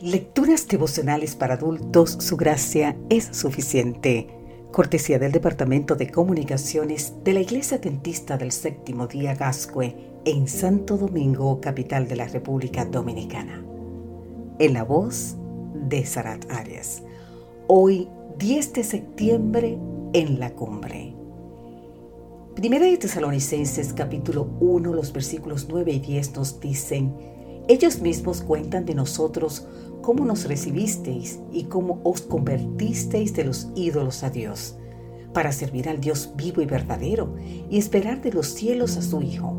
Lecturas devocionales para adultos, su gracia es suficiente. Cortesía del Departamento de Comunicaciones de la Iglesia Adventista del Séptimo Día Gascue en Santo Domingo, capital de la República Dominicana. En la voz de Sarat Arias. Hoy, 10 de septiembre, en la cumbre. Primera de Tesalonicenses capítulo 1, los versículos 9 y 10 nos dicen, ellos mismos cuentan de nosotros cómo nos recibisteis y cómo os convertisteis de los ídolos a Dios, para servir al Dios vivo y verdadero y esperar de los cielos a su Hijo,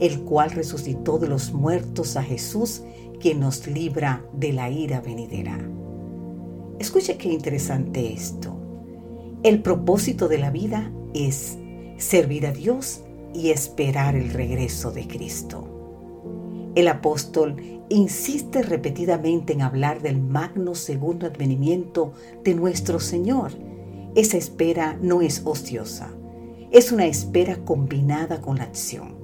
el cual resucitó de los muertos a Jesús, que nos libra de la ira venidera. Escuche qué interesante esto. El propósito de la vida es servir a Dios y esperar el regreso de Cristo. El apóstol insiste repetidamente en hablar del magno segundo advenimiento de nuestro Señor. Esa espera no es ociosa, es una espera combinada con la acción.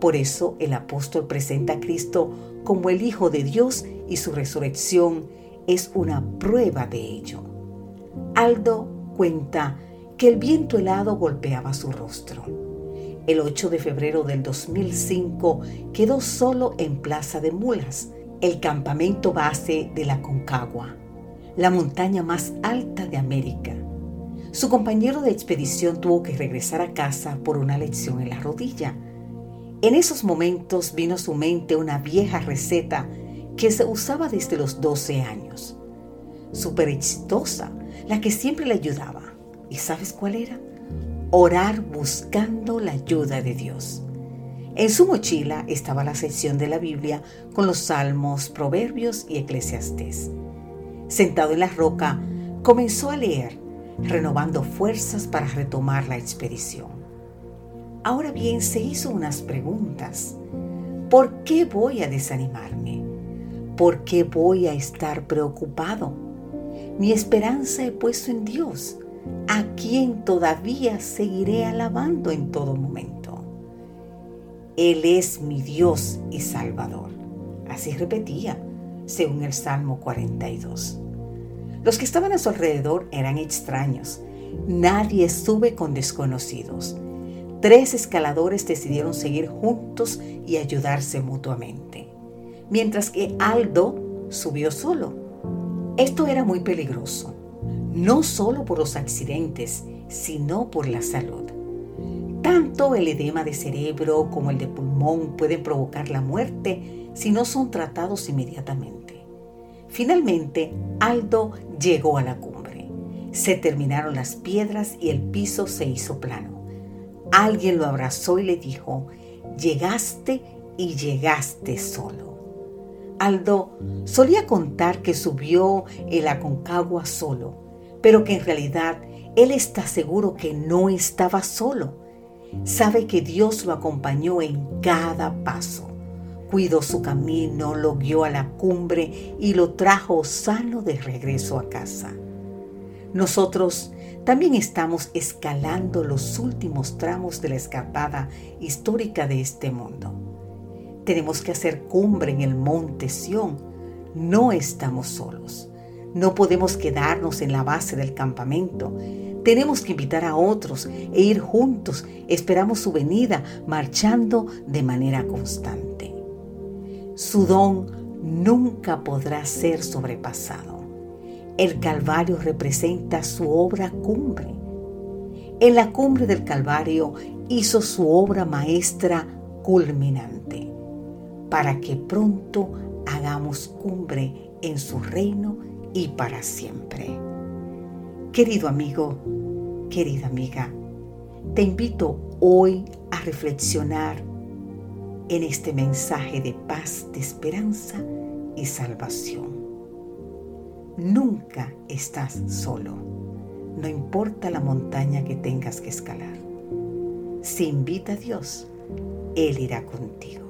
Por eso el apóstol presenta a Cristo como el Hijo de Dios y su resurrección es una prueba de ello. Aldo cuenta que el viento helado golpeaba su rostro el 8 de febrero del 2005 quedó solo en Plaza de Mulas, el campamento base de la Concagua, la montaña más alta de América. Su compañero de expedición tuvo que regresar a casa por una lección en la rodilla. En esos momentos vino a su mente una vieja receta que se usaba desde los 12 años. Súper exitosa, la que siempre le ayudaba. ¿Y sabes cuál era? Orar buscando la ayuda de Dios. En su mochila estaba la sección de la Biblia con los salmos, proverbios y eclesiastés. Sentado en la roca, comenzó a leer, renovando fuerzas para retomar la expedición. Ahora bien, se hizo unas preguntas. ¿Por qué voy a desanimarme? ¿Por qué voy a estar preocupado? Mi esperanza he puesto en Dios a quien todavía seguiré alabando en todo momento. Él es mi Dios y Salvador. Así repetía, según el Salmo 42. Los que estaban a su alrededor eran extraños. Nadie sube con desconocidos. Tres escaladores decidieron seguir juntos y ayudarse mutuamente, mientras que Aldo subió solo. Esto era muy peligroso no solo por los accidentes, sino por la salud. Tanto el edema de cerebro como el de pulmón pueden provocar la muerte si no son tratados inmediatamente. Finalmente, Aldo llegó a la cumbre. Se terminaron las piedras y el piso se hizo plano. Alguien lo abrazó y le dijo, llegaste y llegaste solo. Aldo solía contar que subió el Aconcagua solo pero que en realidad él está seguro que no estaba solo. Sabe que Dios lo acompañó en cada paso. Cuidó su camino, lo guió a la cumbre y lo trajo sano de regreso a casa. Nosotros también estamos escalando los últimos tramos de la escapada histórica de este mundo. Tenemos que hacer cumbre en el monte Sión. No estamos solos. No podemos quedarnos en la base del campamento. Tenemos que invitar a otros e ir juntos. Esperamos su venida marchando de manera constante. Su don nunca podrá ser sobrepasado. El Calvario representa su obra cumbre. En la cumbre del Calvario hizo su obra maestra culminante, para que pronto hagamos cumbre en su reino y para siempre. Querido amigo, querida amiga, te invito hoy a reflexionar en este mensaje de paz, de esperanza y salvación. Nunca estás solo, no importa la montaña que tengas que escalar. Si invita a Dios, Él irá contigo.